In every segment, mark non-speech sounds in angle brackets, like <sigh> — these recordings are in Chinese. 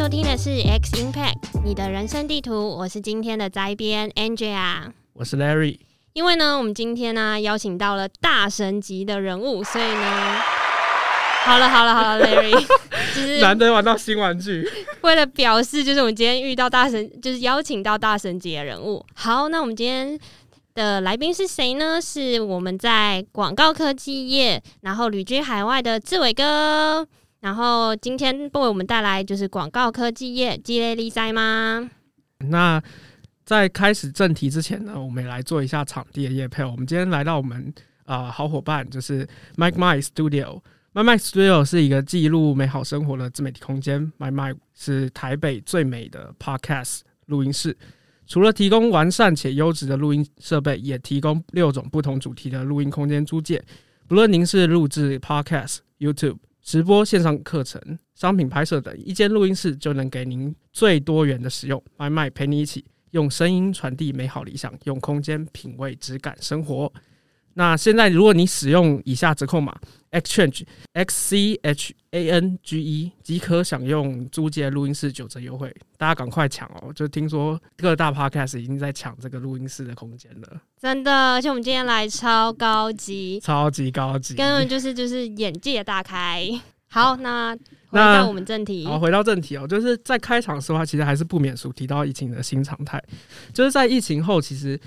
收听的是 X Impact 你的人生地图，我是今天的摘编 Angela，我是 Larry。因为呢，我们今天呢邀请到了大神级的人物，所以呢，好了好了好了，Larry，<laughs> 就是难得玩到新玩具。为了表示，就是我们今天遇到大神，就是邀请到大神级的人物。好，那我们今天的来宾是谁呢？是我们在广告科技业，然后旅居海外的志伟哥。然后今天不为我们带来就是广告科技业积累力赛吗？那在开始正题之前呢，我们也来做一下场地的夜配。我们今天来到我们啊好伙伴，就是 Mike My Studio。My My Studio 是一个记录美好生活的自媒体空间。My My 是台北最美的 Podcast 录音室。除了提供完善且优质的录音设备，也提供六种不同主题的录音空间租借。不论您是录制 Podcast、YouTube。直播、线上课程、商品拍摄等，一间录音室就能给您最多元的使用。麦麦陪你一起用声音传递美好理想，用空间品味质感生活。那现在，如果你使用以下折扣码 exchange x c h a n g e，即可享用租借录音室九折优惠。大家赶快抢哦！就听说各大 podcast 已经在抢这个录音室的空间了。真的，而且我们今天来超高级，超级高级，根本就是就是眼界大开。好，那回到我们正题。好，回到正题哦，就是在开场的时候，其实还是不免俗提到疫情的新常态，就是在疫情后，其实。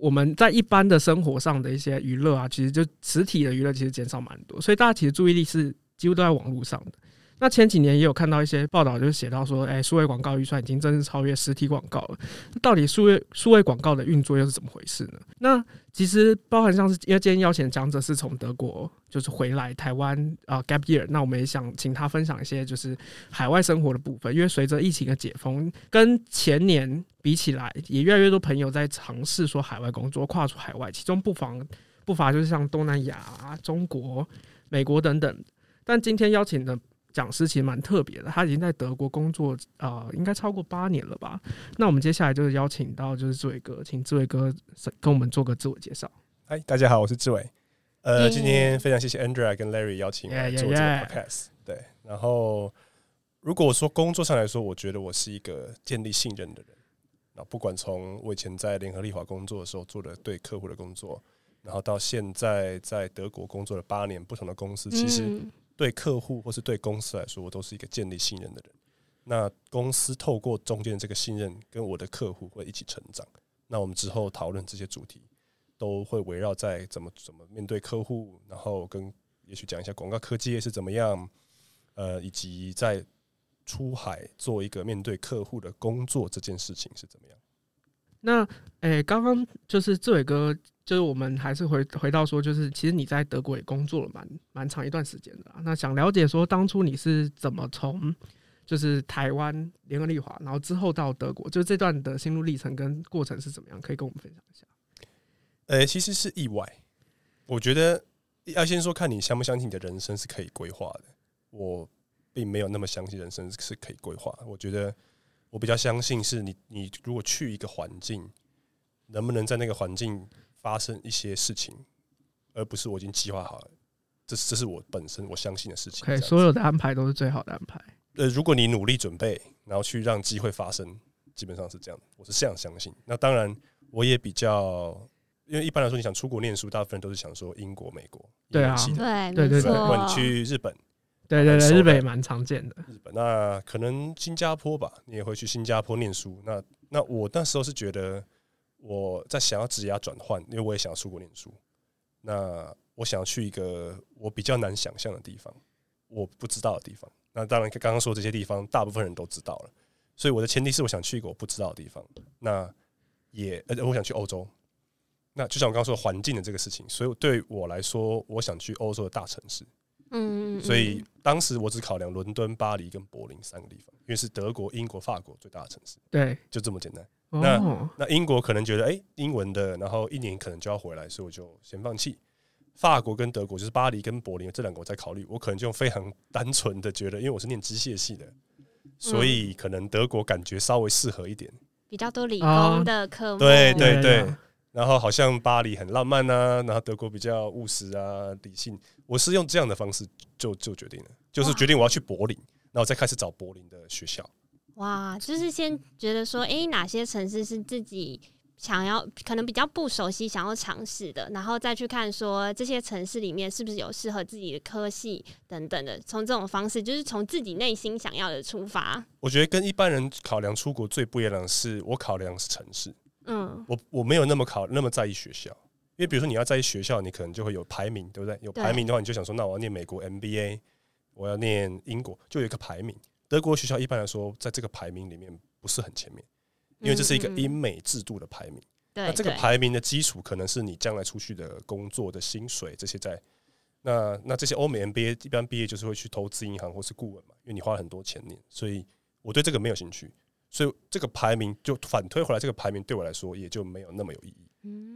我们在一般的生活上的一些娱乐啊，其实就实体的娱乐其实减少蛮多，所以大家其实注意力是几乎都在网络上的。那前几年也有看到一些报道，就是写到说，哎，数位广告预算已经正式超越实体广告了。到底数位数位广告的运作又是怎么回事呢？那其实包含像是因为今天邀请的讲者是从德国就是回来台湾啊 gap year，那我们也想请他分享一些就是海外生活的部分。因为随着疫情的解封，跟前年比起来，也越来越多朋友在尝试说海外工作，跨出海外，其中不妨不乏就是像东南亚、中国、美国等等。但今天邀请的。讲师其实蛮特别的，他已经在德国工作，呃，应该超过八年了吧。那我们接下来就是邀请到就是志伟哥，请志伟哥跟我们做个自我介绍。嗨，大家好，我是志伟。呃，今天非常谢谢 Andrea 跟 Larry 邀请来做这个 podcast。对，然后如果说工作上来说，我觉得我是一个建立信任的人。那不管从我以前在联合利华工作的时候做的对客户的工作，然后到现在在德国工作了八年，不同的公司其实。对客户或是对公司来说，我都是一个建立信任的人。那公司透过中间这个信任，跟我的客户会一起成长。那我们之后讨论这些主题，都会围绕在怎么怎么面对客户，然后跟也许讲一下广告科技是怎么样，呃，以及在出海做一个面对客户的工作这件事情是怎么样。那诶，刚刚就是志伟哥。就是我们还是回回到说，就是其实你在德国也工作了蛮蛮长一段时间的。那想了解说，当初你是怎么从就是台湾联合利华，然后之后到德国，就这段的心路历程跟过程是怎么样？可以跟我们分享一下。呃，其实是意外。我觉得要先说，看你相不相信你的人生是可以规划的。我并没有那么相信人生是可以规划。我觉得我比较相信是你，你如果去一个环境，能不能在那个环境。发生一些事情，而不是我已经计划好了。这这是我本身我相信的事情。对，所有的安排都是最好的安排。呃，如果你努力准备，然后去让机会发生，基本上是这样的。我是这样相信。那当然，我也比较，因为一般来说，你想出国念书，大部分人都是想说英国、美国。对啊，对对对对。或者你去日本，对对对，日本也蛮常见的。日本那可能新加坡吧，你也会去新加坡念书。那那我那时候是觉得。我在想要职业转换，因为我也想要出国念书。那我想要去一个我比较难想象的地方，我不知道的地方。那当然，刚刚说这些地方，大部分人都知道了。所以我的前提是我想去一个我不知道的地方。那也，而且我想去欧洲。那就像我刚刚说环境的这个事情，所以对我来说，我想去欧洲的大城市。嗯，所以当时我只考量伦敦、巴黎跟柏林三个地方，因为是德国、英国、法国最大的城市。对，就这么简单。那那英国可能觉得哎，英文的，然后一年可能就要回来，所以我就先放弃。法国跟德国就是巴黎跟柏林这两个我在考虑，我可能就用非常单纯的觉得，因为我是念机械系的，所以可能德国感觉稍微适合一点，比较多理工的科目。对对对，然后好像巴黎很浪漫啊，然后德国比较务实啊，理性。我是用这样的方式就就决定了，就是决定我要去柏林，然后再开始找柏林的学校。哇，就是先觉得说，哎，哪些城市是自己想要，可能比较不熟悉，想要尝试的，然后再去看说这些城市里面是不是有适合自己的科系等等的。从这种方式，就是从自己内心想要的出发。我觉得跟一般人考量出国最不一样的是，我考量是城市。嗯，我我没有那么考那么在意学校，因为比如说你要在意学校，你可能就会有排名，对不对？有排名的话，你就想说，那我要念美国 MBA，我要念英国，就有一个排名。德国学校一般来说，在这个排名里面不是很前面，因为这是一个英美制度的排名。那这个排名的基础可能是你将来出去的工作的薪水这些在。那那这些欧美 MBA 一般毕业就是会去投资银行或是顾问嘛，因为你花了很多钱念，所以我对这个没有兴趣。所以这个排名就反推回来，这个排名对我来说也就没有那么有意义。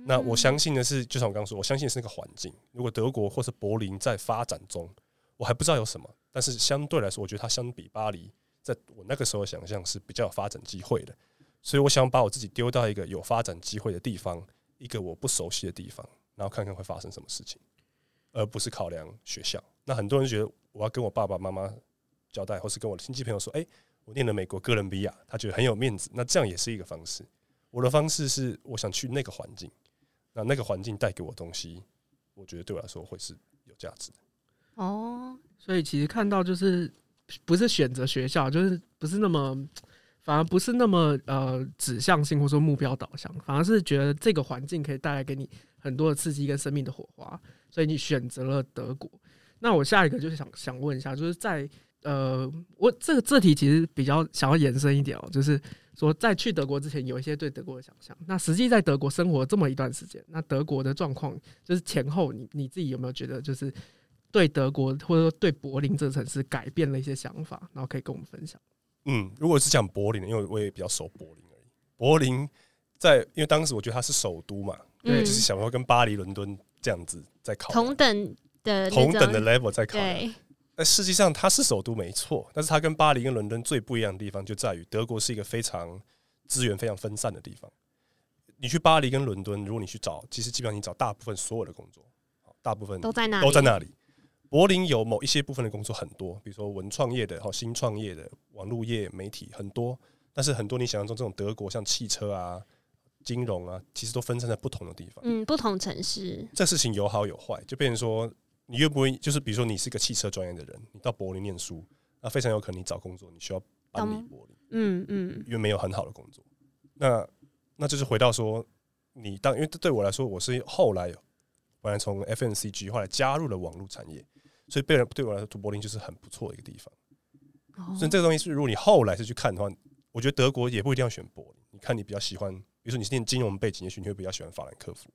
那我相信的是，就像我刚刚说，我相信是那个环境。如果德国或是柏林在发展中。我还不知道有什么，但是相对来说，我觉得它相比巴黎，在我那个时候想象是比较有发展机会的，所以我想把我自己丢到一个有发展机会的地方，一个我不熟悉的地方，然后看看会发生什么事情，而不是考量学校。那很多人觉得我要跟我爸爸妈妈交代，或是跟我的亲戚朋友说，哎，我念了美国哥伦比亚，他觉得很有面子，那这样也是一个方式。我的方式是，我想去那个环境，那那个环境带给我东西，我觉得对我来说会是有价值的。哦，所以其实看到就是不是选择学校，就是不是那么，反而不是那么呃指向性或者说目标导向，反而是觉得这个环境可以带来给你很多的刺激跟生命的火花，所以你选择了德国。那我下一个就是想想问一下，就是在呃，我这个这题其实比较想要延伸一点哦，就是说在去德国之前有一些对德国的想象，那实际在德国生活这么一段时间，那德国的状况就是前后你你自己有没有觉得就是？对德国或者说对柏林这个城市改变了一些想法，然后可以跟我们分享。嗯，如果是讲柏林，因为我也比较熟柏林而已。柏林在，因为当时我觉得它是首都嘛，对，就是想要跟巴黎、伦敦这样子在考同等的同等的 level 在考。那实际上它是首都没错，但是它跟巴黎跟伦敦最不一样的地方就在于，德国是一个非常资源非常分散的地方。你去巴黎跟伦敦，如果你去找，其实基本上你找大部分所有的工作，大部分都在那都在那里。柏林有某一些部分的工作很多，比如说文创业的、哈新创业的、网络业、媒体很多，但是很多你想象中这种德国像汽车啊、金融啊，其实都分散在不同的地方。嗯，不同城市。这事情有好有坏，就变成说，你愿不愿意？就是比如说，你是个汽车专业的人，你到柏林念书，那非常有可能你找工作你需要搬离柏林。嗯嗯，因为没有很好的工作。那那就是回到说，你当因为对我来说，我是后来本来从 FNCG 后来加入了网络产业。所以，贝人对我来说，读柏林就是很不错的一个地方。所以，这个东西是，如果你后来是去看的话，我觉得德国也不一定要选柏林。你看，你比较喜欢，比如说你是念金融背景，也许你会比较喜欢法兰克福。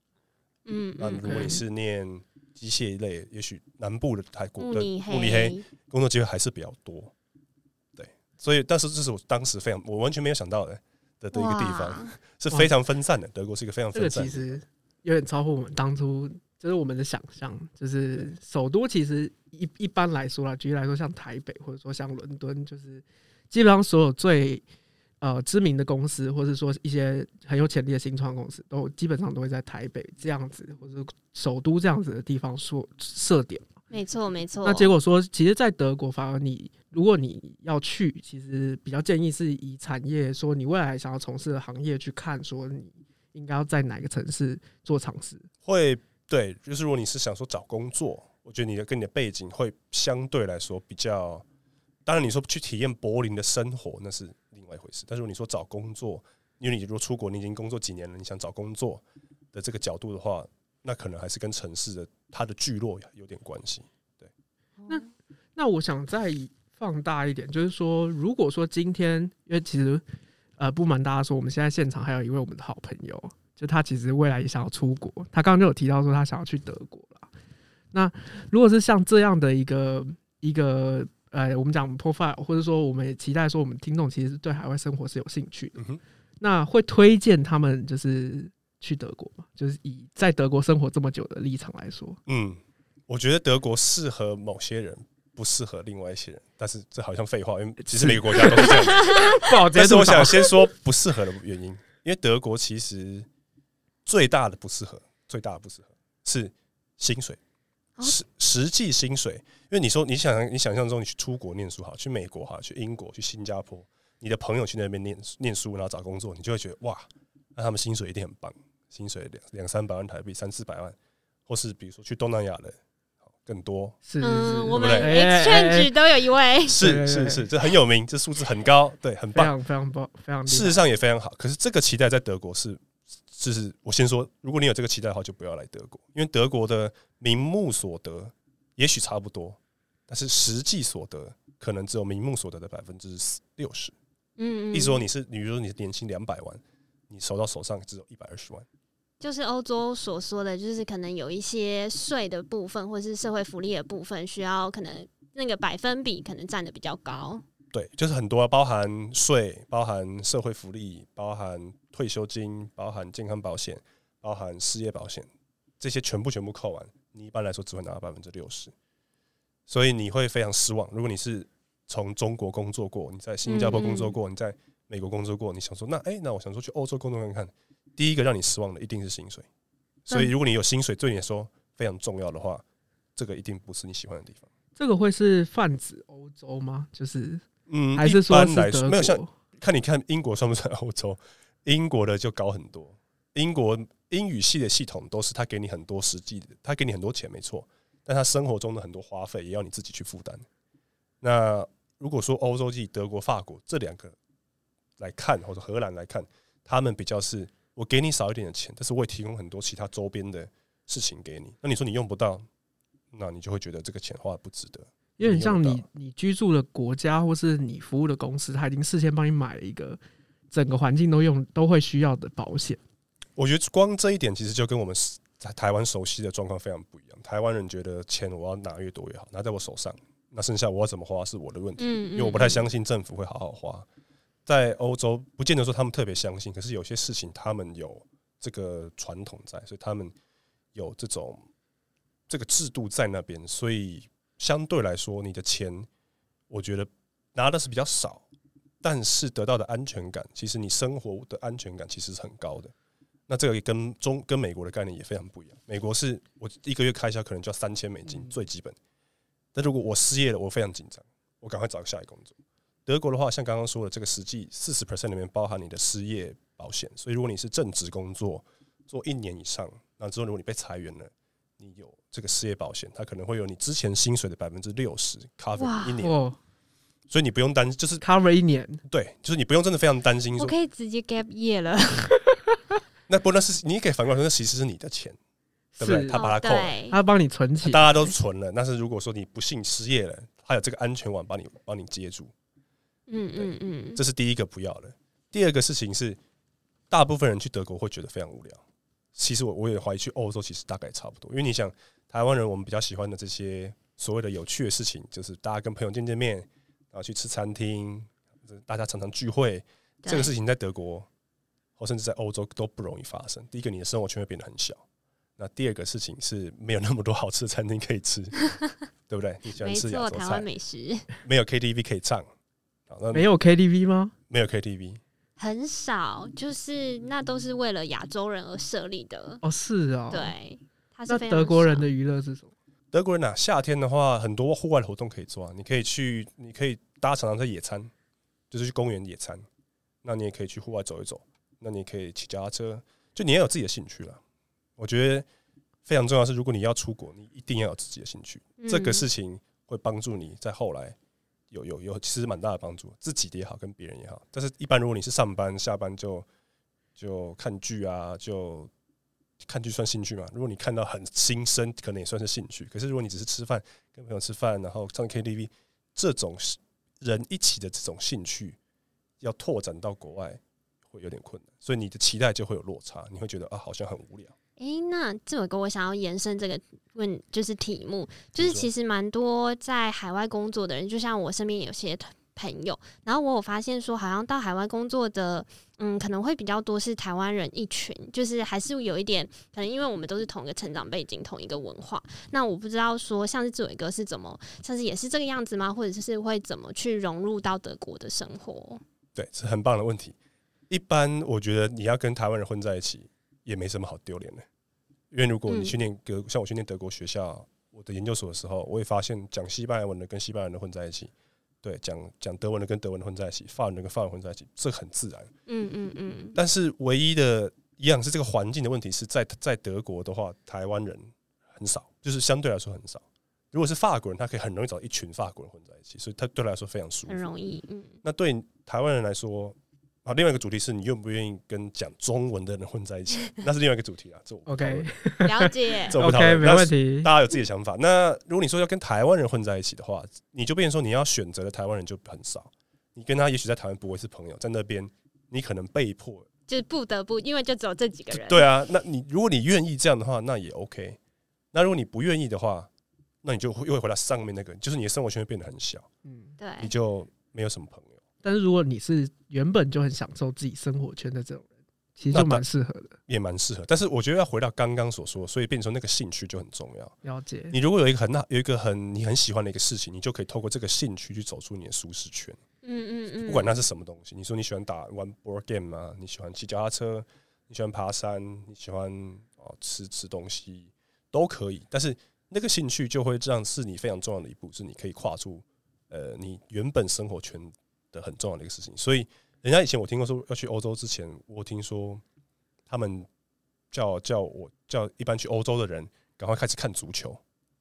嗯，那如果你是念机械类，也许南部的泰国的慕尼黑工作机会还是比较多。对，所以，但是这是我当时非常我完全没有想到的的的一个地方，是非常分散的。德国是一个非常分散，其实有点超乎我们当初。就是我们的想象，就是首都其实一一般来说啦，举例来说，像台北或者说像伦敦，就是基本上所有最呃知名的公司，或者说一些很有潜力的新创公司，都基本上都会在台北这样子，或者首都这样子的地方说设点。没错，没错。那结果说，其实，在德国，反而你如果你要去，其实比较建议是以产业说你未来想要从事的行业去看，说你应该要在哪个城市做尝试。会。对，就是如果你是想说找工作，我觉得你的跟你的背景会相对来说比较。当然，你说去体验柏林的生活那是另外一回事。但是如果你说找工作，因为你如果出国，你已经工作几年了，你想找工作的这个角度的话，那可能还是跟城市的它的聚落有点关系。对，那那我想再放大一点，就是说，如果说今天，因为其实呃，不瞒大家说，我们现在现场还有一位我们的好朋友。就他其实未来也想要出国，他刚刚就有提到说他想要去德国了。那如果是像这样的一个一个呃，我们讲 profile，或者说我们也期待说我们听众其实对海外生活是有兴趣的，那会推荐他们就是去德国嘛？就是以在德国生活这么久的立场来说，嗯，我觉得德国适合某些人，不适合另外一些人。但是这好像废话，因为其实每个国家都是这样。<laughs> 不好，但是我想先说不适合的原因，因为德国其实。最大的不适合，最大的不适合是薪水，实实际薪水。因为你说你想你想象中你去出国念书好，去美国哈，去英国去新加坡，你的朋友去那边念念书，然后找工作，你就会觉得哇，那他们薪水一定很棒，薪水两两三百万台币，三四百万，或是比如说去东南亚的，更多。是是嗯，是，我们 exchange 都有一位，<laughs> 是是是，这很有名，这数字很高，对，很非棒。常非常棒，非常事实上也非常好。可是这个期待在德国是，就是我先说，如果你有这个期待的话，就不要来德国，因为德国的名目所得也许差不多，但是实际所得可能只有名目所得的百分之六十。嗯，嗯意思说你是，你比如说你是年薪两百万，你收到手上只有一百二十万。就是欧洲所说的，就是可能有一些税的部分，或是社会福利的部分，需要可能那个百分比可能占的比较高。对，就是很多、啊、包含税、包含社会福利、包含退休金、包含健康保险、包含失业保险，这些全部全部扣完，你一般来说只会拿到百分之六十，所以你会非常失望。如果你是从中国工作过，你在新加坡工作过，你在美国工作过，你想说那哎、那我想说去欧洲工作看看，第一个让你失望的一定是薪水。所以如果你有薪水对你来说非常重要的话，这个一定不是你喜欢的地方。这个会是泛指欧洲吗？就是嗯，还是说是一般来说没有像？看你看英国算不算欧洲？英国的就高很多。英国英语系的系统都是他给你很多实际的，他给你很多钱没错，但他生活中的很多花费也要你自己去负担。那如果说欧洲系德国、法国这两个来看，或者荷兰来看，他们比较是我给你少一点的钱，但是我也提供很多其他周边的事情给你。那你说你用不到，那你就会觉得这个钱花的不值得。有点像你你居住的国家或是你服务的公司，他已经事先帮你买了一个整个环境都用都会需要的保险。我觉得光这一点其实就跟我们在台湾熟悉的状况非常不一样。台湾人觉得钱我要拿越多越好，拿在我手上，那剩下我要怎么花是我的问题，嗯，因为我不太相信政府会好好花。在欧洲，不见得说他们特别相信，可是有些事情他们有这个传统在，所以他们有这种这个制度在那边，所以相对来说，你的钱我觉得拿的是比较少，但是得到的安全感，其实你生活的安全感其实是很高的。那这个也跟中跟美国的概念也非常不一样。美国是我一个月开销可能就要三千美金最基本，但如果我失业了，我非常紧张，我赶快找个下一个工作。德国的话，像刚刚说的，这个实际四十 percent 里面包含你的失业保险，所以如果你是正职工作做一年以上，那之后如果你被裁员了，你有这个失业保险，它可能会有你之前薪水的百分之六十 cover 一年，哦所以你不用担，就是，cover 一年，对，就是你不用真的非常担心说，我可以直接 gap year 了，<laughs> 那不那是你可以反过来说，那其实是你的钱，对不对？他把它扣他帮你存起大家都存了，但是如果说你不幸失业了，他有这个安全网帮你帮你接住，嗯嗯嗯，这是第一个不要的。第二个事情是，大部分人去德国会觉得非常无聊。其实我我也怀疑去欧洲其实大概差不多，因为你想台湾人我们比较喜欢的这些所谓的有趣的事情，就是大家跟朋友见见面，然后去吃餐厅，大家常常聚会，这个事情在德国或甚至在欧洲都不容易发生。第一个，你的生活圈会变得很小；那第二个事情是没有那么多好吃的餐厅可以吃，<laughs> 对不对？你喜欢吃亚洲台湾菜，美食没有 KTV 可以唱，<laughs> 好，那没有 KTV 吗？没有 KTV，很少，就是那都是为了亚洲人而设立的，哦，是哦。。对，它是那德国人的娱乐是什么？德国人啊，夏天的话，很多户外的活动可以做啊。你可以去，你可以大家常常在野餐，就是去公园野餐。那你也可以去户外走一走，那你也可以骑脚踏车，就你要有自己的兴趣了。我觉得非常重要是，如果你要出国，你一定要有自己的兴趣。这个嗯事情会帮助你在后来有有有其实蛮大的帮助，自己的也好，跟别人也好。但是，一般如果你是上班下班就就看剧啊，就看剧算兴趣嘛？如果你看到很新生，可能也算是兴趣。可是如果你只是吃饭，跟朋友吃饭，然后唱 KTV 这种人一起的这种兴趣，要拓展到国外会有点困难，所以你的期待就会有落差，你会觉得啊，好像很无聊。诶，那这有个我想要延伸这个问，就是题目，就是其实蛮多在海外工作的人，就像我身边有些朋友，然后我有发现说，好像到海外工作的，嗯，可能会比较多是台湾人一群，就是还是有一点，可能因为我们都是同一个成长背景、同一个文化，那我不知道说，像是志伟哥是怎么，像是也是这个样子吗？或者是会怎么去融入到德国的生活？对，是很棒的问题。一般我觉得你要跟台湾人混在一起，也没什么好丢脸的。因为如果你嗯去念德，像我去念德国学校，我的研究所的时候，我也发现讲西班牙文的跟西班牙人混在一起，对，讲讲德文的跟德文的混在一起，法文的跟法文混在一起，这很自然。嗯嗯嗯。但是唯一的一样是这个环境的问题，是在在德国的话，台湾人很少，就是相对来说很少。如果是法国人，他可以很容易找一群法国人混在一起，所以他对他来说非常舒服。很容易，嗯。那对台湾人来说，啊，另外一个主题是你愿不愿意跟讲中文的人混在一起？<laughs> 那是另外一个主题啊。这 OK，了解。<laughs> 这 OK，没问题。大家有自己的想法。那如果你说要跟台湾人混在一起的话，你就变成说你要选择的台湾人就很少。你跟他也许在台湾不会是朋友，在那边你可能被迫就是不得不，因为就只有这几个人。对啊，那你如果你愿意这样的话，那也 OK。那如果你不愿意的话，那你就又会回到上面那个，就是你的生活圈会变得很小，嗯，对，你就没有什么朋友。但是如果你是原本就很享受自己生活圈的这种人，其实就蛮适合的，也蛮适合。但是我觉得要回到刚刚所说，所以变成那个兴趣就很重要。了解。你如果有一个很大有一个很你很喜欢的一个事情，你就可以透过这个兴趣去走出你的舒适圈。嗯嗯嗯。不管那是什么东西，你说你喜欢打玩 board game 吗？你喜欢骑脚踏车？你喜欢爬山？你喜欢哦吃吃东西都可以。但是那个兴趣就会让是你非常重要的一步，是你可以跨出呃你原本生活圈的很重要的一个事情。所以，人家以前我听过说要去欧洲之前，我听说他们叫叫我叫一般去欧洲的人赶快开始看足球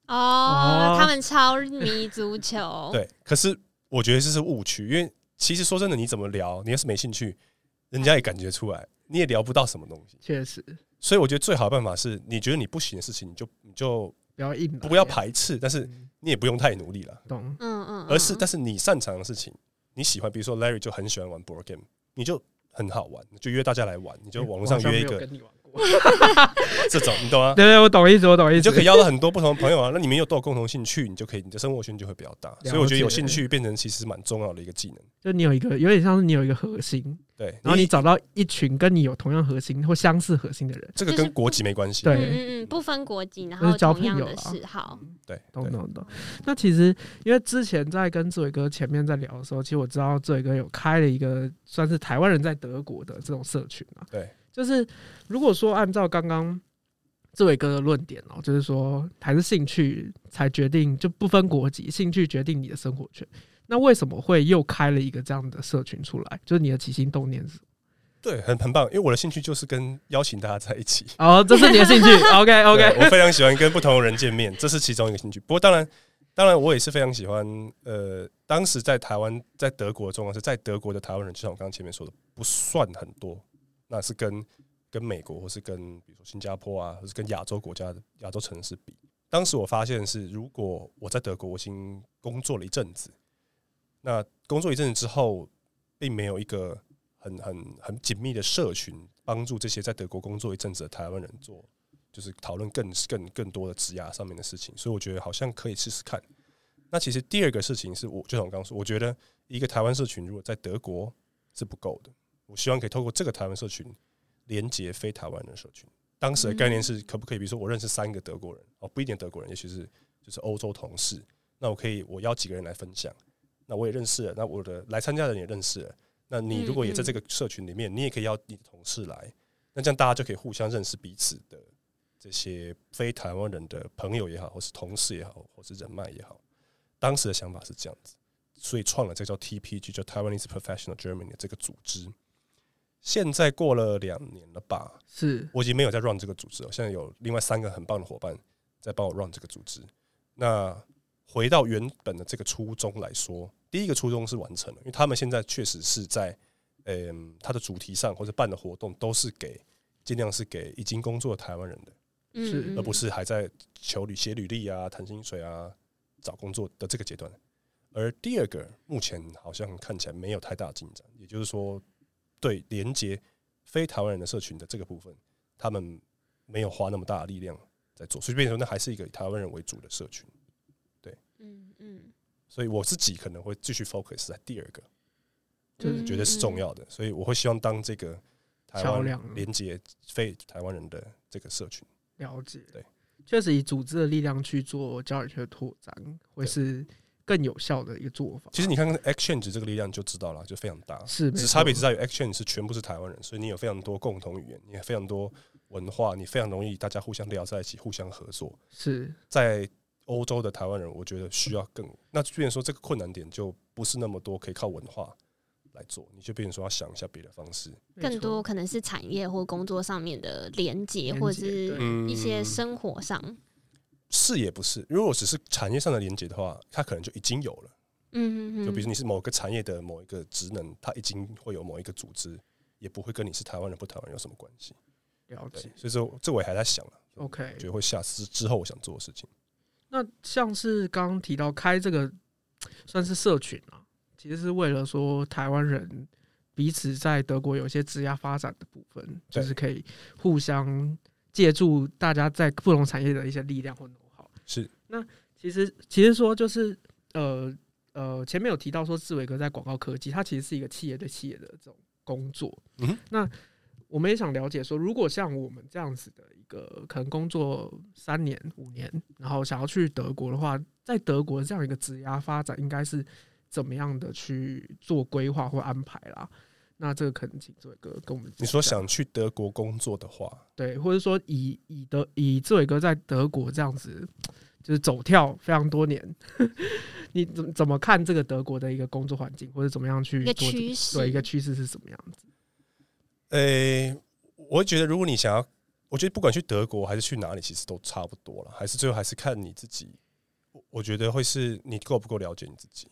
哦，他们超迷足球。对，可是我觉得这是误区，因为其实说真的，你怎么聊，你要是没兴趣，人家也感觉出来，你也聊不到什么东西。确实，所以我觉得最好的办法是，你觉得你不行的事情，你就你就。不要硬，不要排斥，但是你也不用太努力了，懂？嗯嗯，而是但是你擅长的事情，你喜欢，比如说 Larry 就很喜欢玩 board game，你就很好玩，就约大家来玩，你就网络上约一个。<laughs> 这种你懂吗？对对，我懂意思，我懂意思，就可以邀到很多不同的朋友啊。那你们又都有共同兴趣，你就可以，你的生活圈就会比较大。所以我觉得有兴趣变成其实蛮重要的一个技能。就你有一个，有点像是你有一个核心，对，然后你找到一群跟你有同样核心或相似核心的人，这个跟国籍没关系。对，嗯嗯，不分国籍，然后交朋友的嗜好。对，懂懂懂。那其实因为之前在跟志伟哥前面在聊的时候，其实我知道志伟哥有开了一个算是台湾人在德国的这种社群啊。对。就是如果说按照刚刚志伟哥的论点哦，就是说还是兴趣才决定，就不分国籍，兴趣决定你的生活圈。那为什么会又开了一个这样的社群出来？就是你的起心动念是？对，很很棒，因为我的兴趣就是跟邀请大家在一起。哦，这是你的兴趣。<laughs> OK OK，我非常喜欢跟不同的人见面，这是其中一个兴趣。不过当然，当然我也是非常喜欢。呃，当时在台湾，在德国的状况是在德国的台湾人，就像我刚刚前面说的，不算很多。那是跟跟美国，或是跟比如说新加坡啊，或是跟亚洲国家的亚洲城市比。当时我发现是，如果我在德国我已经工作了一阵子，那工作一阵子之后，并没有一个很很很紧密的社群，帮助这些在德国工作一阵子的台湾人做，就是讨论更更更多的职涯上面的事情。所以我觉得好像可以试试看。那其实第二个事情是我就像我刚刚说，我觉得一个台湾社群如果在德国是不够的。我希望可以透过这个台湾社群连接非台湾的社群。当时的概念是，可不可以？比如说，我认识三个德国人，哦，不一定德国人，也许是就是欧洲同事。那我可以，我邀几个人来分享。那我也认识了，那我的来参加的人也认识了。那你如果也在这个社群里面，你也可以邀你的同事来。那这样大家就可以互相认识彼此的这些非台湾人的朋友也好，或是同事也好，或是人脉也好。当时的想法是这样子，所以创了这个叫 TPG，叫 Taiwanese Professional Germany 这个组织。现在过了两年了吧？是我已经没有在 run 这个组织了。现在有另外三个很棒的伙伴在帮我 run 这个组织。那回到原本的这个初衷来说，第一个初衷是完成了，因为他们现在确实是在，嗯，他的主题上或者办的活动都是给尽量是给已经工作的台湾人的，是而不是还在求履写履历啊、谈薪水啊、找工作的这个阶段。而第二个目前好像看起来没有太大进展，也就是说。对连接非台湾人的社群的这个部分，他们没有花那么大的力量在做，所以变成那还是一个以台湾人为主的社群。对，嗯嗯，所以我自己可能会继续 focus 在第二个，就是觉得是重要的，所以我会希望当这个桥梁连接非台湾人的这个社群。了解，对，确实以组织的力量去做教育圈的拓展，会是。更有效的一个做法。其实你看看 Exchange 这个力量就知道了，就非常大。是，只差别只在于 Exchange 是全部是台湾人，所以你有非常多共同语言，你有非常多文化，你非常容易大家互相聊在一起，互相合作。是在欧洲的台湾人，我觉得需要更那，虽然说这个困难点就不是那么多，可以靠文化来做，你就变成说要想一下别的方式，更多可能是产业或工作上面的连接，或者是一些生活上。是也不是，如果只是产业上的连接的话，它可能就已经有了。嗯嗯嗯。就比如你是某个产业的某一个职能，它已经会有某一个组织，也不会跟你是台湾人不台湾人有什么关系。了解。所以说，这我还在想了。OK，觉得会下次之后我想做的事情。那像是刚刚提到开这个算是社群啊，其实是为了说台湾人彼此在德国有一些职业发展的部分，就是可以互相。借助大家在不同产业的一些力量或能好是那其实其实说就是呃呃前面有提到说志伟哥在广告科技，它其实是一个企业对企业的这种工作。嗯，那我们也想了解说，如果像我们这样子的一个可能工作三年五年，然后想要去德国的话，在德国这样一个职涯发展，应该是怎么样的去做规划或安排啦？那这个可能请志伟哥跟我们。你说想去德国工作的话，对，或者说以以德以志伟哥在德国这样子，就是走跳非常多年，<laughs> 你怎怎么看这个德国的一个工作环境，或者怎么样去一个趋势？对，一个趋势是什么样子？呃，我觉得如果你想要，我觉得不管去德国还是去哪里，其实都差不多了，还是最后还是看你自己。我觉得会是你够不够了解你自己。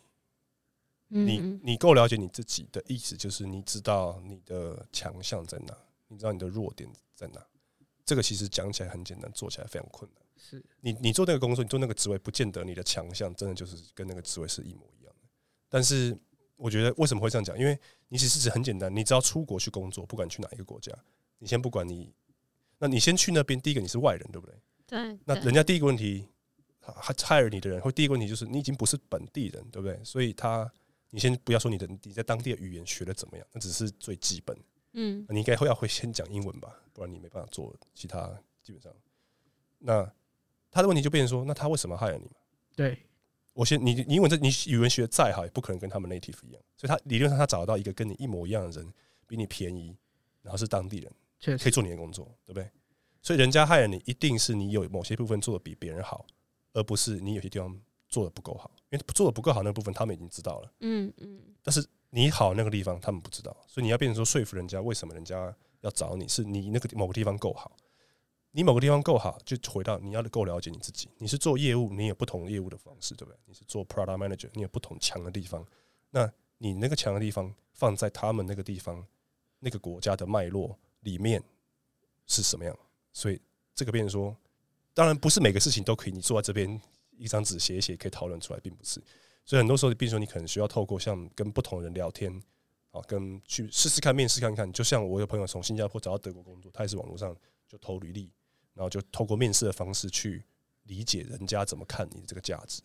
你你够了解你自己的意思，就是你知道你的强项在哪，你知道你的弱点在哪。这个其实讲起来很简单，做起来非常困难。是你你做那个工作，你做那个职位，不见得你的强项真的就是跟那个职位是一模一样的。但是我觉得为什么会这样讲？因为你其实是很简单，你只要出国去工作，不管去哪一个国家，你先不管你，那你先去那边，第一个你是外人，对不对？对。那人家第一个问题，他 hire 你的人，或第一个问题就是你已经不是本地人，对不对？所以他。你先不要说你的你在当地的语言学的怎么样，那只是最基本。嗯，你应该会要会先讲英文吧，不然你没办法做其他。基本上，那他的问题就变成说，那他为什么害了你？对，我先你你英文这你语文学的再好，也不可能跟他们 native 一样。所以他理论上他找到一个跟你一模一样的人，比你便宜，然后是当地人，可以做你的工作，对不对？所以人家害了你，一定是你有某些部分做的比别人好，而不是你有些地方。做的不够好，因为做的不够好那部分他们已经知道了。嗯嗯。但是你好那个地方他们不知道，所以你要变成说说服人家为什么人家要找你，是你那个某个地方够好，你某个地方够好，就回到你要够了解你自己。你是做业务，你有不同业务的方式，对不对？你是做 product manager，你有不同强的地方。那你那个强的地方放在他们那个地方那个国家的脉络里面是什么样？所以这个变成说，当然不是每个事情都可以你坐在这边。一张纸写一写可以讨论出来，并不是，所以很多时候，比如说你可能需要透过像跟不同人聊天，啊，跟去试试看面试看看。就像我有朋友从新加坡找到德国工作，他也是网络上就投履历，然后就透过面试的方式去理解人家怎么看你的这个价值。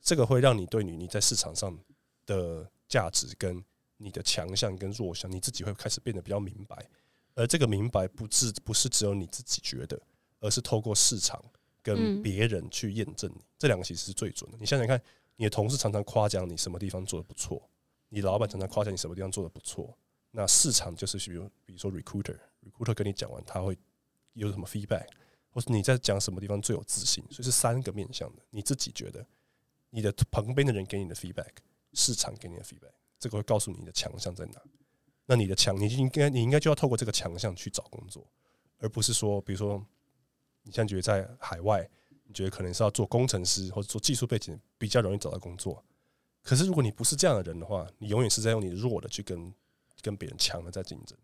这个会让你对你你在市场上的价值跟你的强项跟弱项，你自己会开始变得比较明白。而这个明白不是不是只有你自己觉得，而是透过市场。跟别人去验证你，这两个其实是最准的。你想想看，你的同事常常夸奖你什么地方做的不错，你老板常常夸奖你什么地方做的不错，那市场就是比如比如说 recruiter，recruiter 跟你讲完他会有什么 feedback，或是你在讲什么地方最有自信，所以是三个面向的。你自己觉得，你的旁边的人给你的 feedback，市场给你的 feedback，这个会告诉你的强项在哪。那你的强，你应该你应该就要透过这个强项去找工作，而不是说比如说。你现在觉得在海外，你觉得可能是要做工程师或者做技术背景比较容易找到工作。可是如果你不是这样的人的话，你永远是在用你弱的去跟跟别人强的在竞争，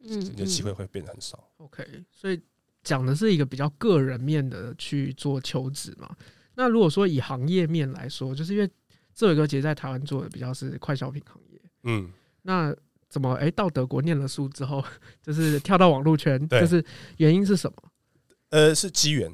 嗯，你的机会会变得很少。OK，所以讲的是一个比较个人面的去做求职嘛。那如果说以行业面来说，就是因为这伟哥其实在台湾做的比较是快消品行业，嗯，那怎么哎到德国念了书之后，<laughs> 就是跳到网络圈，就是原因是什么？呃，是机缘，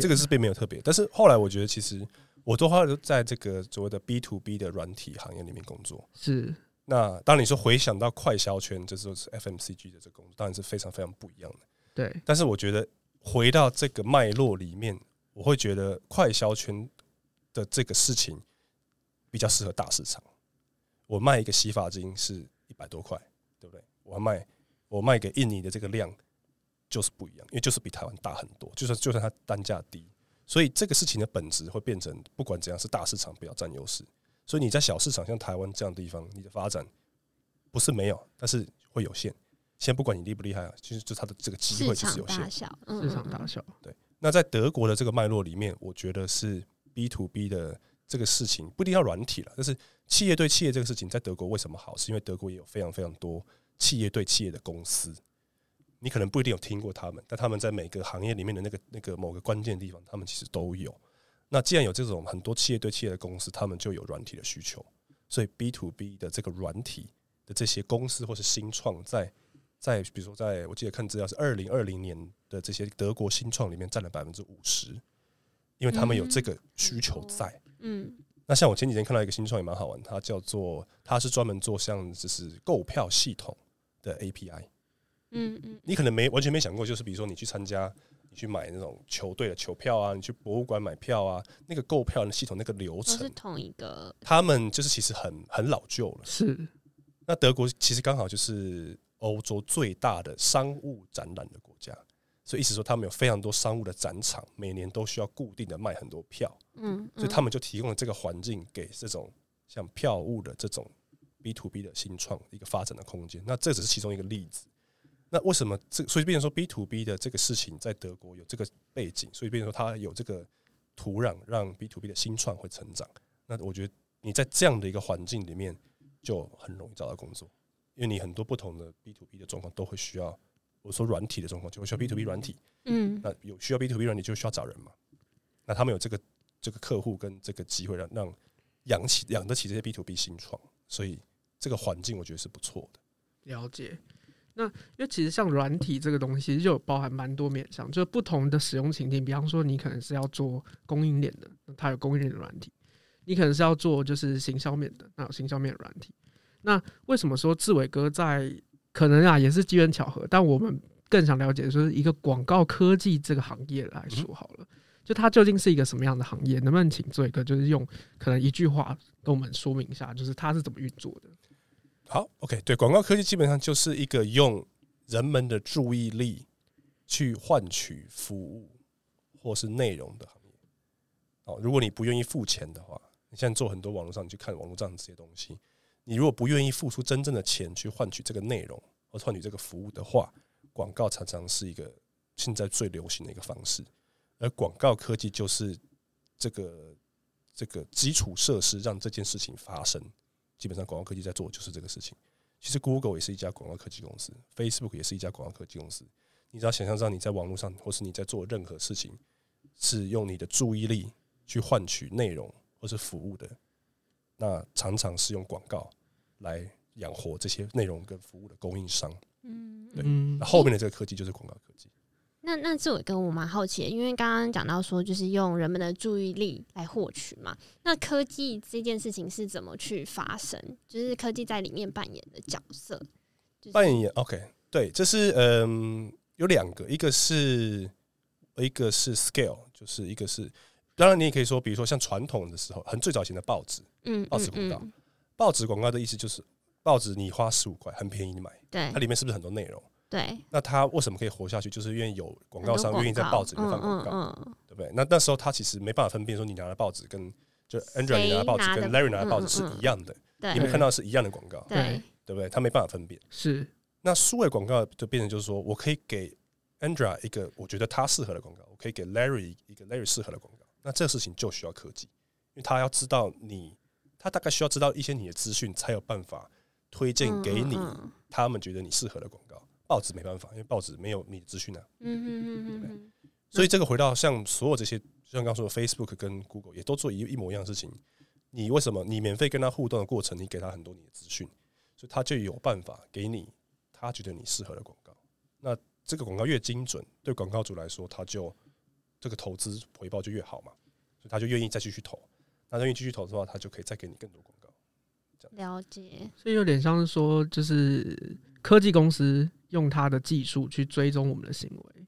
这个是并没有特别。但是后来我觉得，其实我都后来在这个所谓的 B to B 的软体行业里面工作。是。那当你说回想到快销圈，这就是 FMCG 的这个工作，当然是非常非常不一样的。对。但是我觉得回到这个脉络里面，我会觉得快销圈的这个事情比较适合大市场。我卖一个洗发精是一百多块，对不对？我卖我卖给印尼的这个量。就是不一样，因为就是比台湾大很多，就算就算它单价低，所以这个事情的本质会变成，不管怎样是大市场不要占优势。所以你在小市场，像台湾这样的地方，你的发展不是没有，但是会有限。先不管你厉不厉害啊，其实就它的这个机会就是有限。市场大小，对。那在德国的这个脉络里面，我觉得是 B to B 的这个事情不一定要软体了，但是企业对企业这个事情在德国为什么好？是因为德国也有非常非常多企业对企业的公司。你可能不一定有听过他们，但他们在每个行业里面的那个那个某个关键地方，他们其实都有。那既然有这种很多企业对企业的公司，他们就有软体的需求，所以 B to B 的这个软体的这些公司或是新创，在在比如说，在我记得看资料是二零二零年的这些德国新创里面占了百分之五十，因为他们有这个需求在。嗯，那像我前几天看到一个新创也蛮好玩，它叫做它是专门做像就是购票系统的 API。嗯嗯，你可能没完全没想过，就是比如说你去参加，你去买那种球队的球票啊，你去博物馆买票啊，那个购票的系统那个流程是同一个。他们就是其实很很老旧了。是。那德国其实刚好就是欧洲最大的商务展览的国家，所以意思说他们有非常多商务的展场，每年都需要固定的卖很多票。嗯。所以他们就提供了这个环境给这种像票务的这种 B to B 的新创一个发展的空间。那这只是其中一个例子。那为什么这所以变成说 B to B 的这个事情在德国有这个背景，所以变成说它有这个土壤让 B to B 的新创会成长。那我觉得你在这样的一个环境里面就很容易找到工作，因为你很多不同的 B to B 的状况都会需要，我说软体的状况就会需要 B to B 软体，嗯，那有需要 B to B 软体就需要找人嘛。那他们有这个这个客户跟这个机会让让养起养得起这些 B to B 新创，所以这个环境我觉得是不错的。了解。那因为其实像软体这个东西，就有包含蛮多面向，就是不同的使用情境。比方说，你可能是要做供应链的，它有供应链的软体；你可能是要做就是行销面的，那有行销面的软体。那为什么说志伟哥在可能啊也是机缘巧合？但我们更想了解，就是一个广告科技这个行业来说好了，就它究竟是一个什么样的行业？能不能请志伟哥就是用可能一句话跟我们说明一下，就是它是怎么运作的？好，OK，对，广告科技基本上就是一个用人们的注意力去换取服务或是内容的行业。哦，如果你不愿意付钱的话，你现在做很多网络上，你去看网络上这些东西，你如果不愿意付出真正的钱去换取这个内容或换取这个服务的话，广告常常是一个现在最流行的一个方式。而广告科技就是这个这个基础设施，让这件事情发生。基本上，广告科技在做的就是这个事情。其实，Google 也是一家广告科技公司，Facebook 也是一家广告科技公司。你只要想象到你在网络上，或是你在做任何事情，是用你的注意力去换取内容或是服务的，那常常是用广告来养活这些内容跟服务的供应商。嗯，对。那后面的这个科技就是广告科技。那那这我跟我蛮好奇的，因为刚刚讲到说，就是用人们的注意力来获取嘛。那科技这件事情是怎么去发生？就是科技在里面扮演的角色。扮演 OK，对，这是嗯有两个，一个是一个是 scale，就是一个是当然你也可以说，比如说像传统的时候，很最早前的报纸，嗯，报纸广告，报纸广告的意思就是报纸你花十五块很便宜你买，对，它里面是不是很多内容？对，那他为什么可以活下去？就是因为有广告商愿意在报纸里面放广告，对不对？那那时候他其实没办法分辨说你拿的报纸跟就 Andrew 拿的报纸跟 Larry 拿的报纸是一样的，你们看到是一样的广告，对对不对？他没办法分辨。是，那数位广告就变成就是说我可以给 Andrew 一个我觉得他适合的广告，我可以给 Larry 一个 Larry 适合的广告。那这个事情就需要科技，因为他要知道你，他大概需要知道一些你的资讯，才有办法推荐给你他们觉得你适合的广告。报纸没办法，因为报纸没有你的资讯啊。嗯嗯嗯嗯所以这个回到像所有这些，就像刚说的 Facebook 跟 Google 也都做一一模一样的事情。你为什么你免费跟他互动的过程，你给他很多你的资讯，所以他就有办法给你他觉得你适合的广告。那这个广告越精准，对广告主来说，他就这个投资回报就越好嘛，所以他就愿意再继续投。那愿意继续投的话，他就可以再给你更多广告。了解。所以有点像是说，就是科技公司。用他的技术去追踪我们的行为，